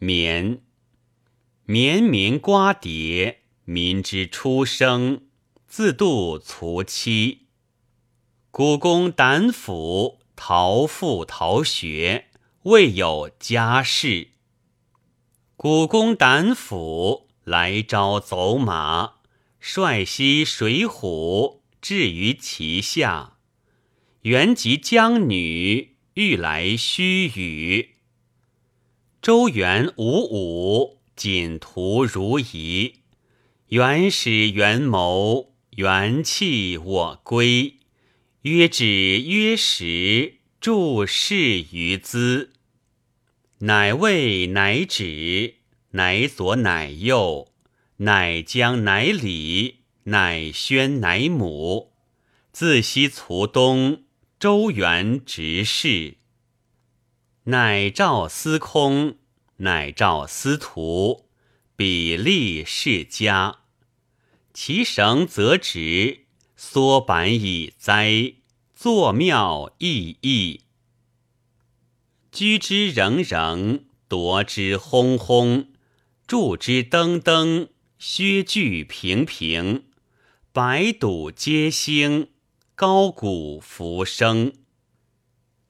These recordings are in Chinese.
绵。绵绵瓜瓞，民之初生，自度卒期。古公胆府，陶父陶学，未有家室。古公胆府，来朝走马，率西水浒，至于其下。原及江女，欲来须臾。周元五五。锦图如仪，元始元谋，元气我归。曰止曰时，注释于兹。乃位乃止，乃左乃右，乃将乃礼，乃宣乃母。自西卒东，周元直事。乃召司空。乃召司徒，比例世家。其绳则直，缩板以栽，作庙意义。居之仍仍，夺之轰轰，筑之登登，削具平平。百堵皆兴，高鼓浮生。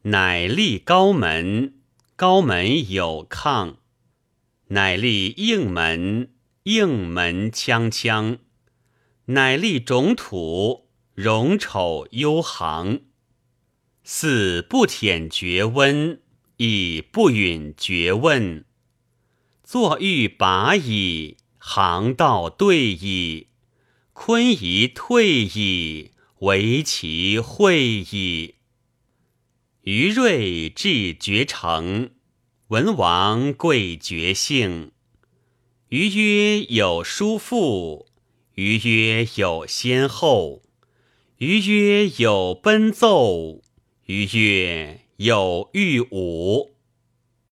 乃立高门，高门有抗。乃立应门，应门锵锵；乃立种土，容丑幽行。似不舔绝温，亦不允绝问。坐欲拔矣，行道对矣，坤仪退矣，惟其会矣。余瑞至绝成。文王贵绝姓，余曰有叔父，余曰有先后，余曰有奔奏，余曰有御武。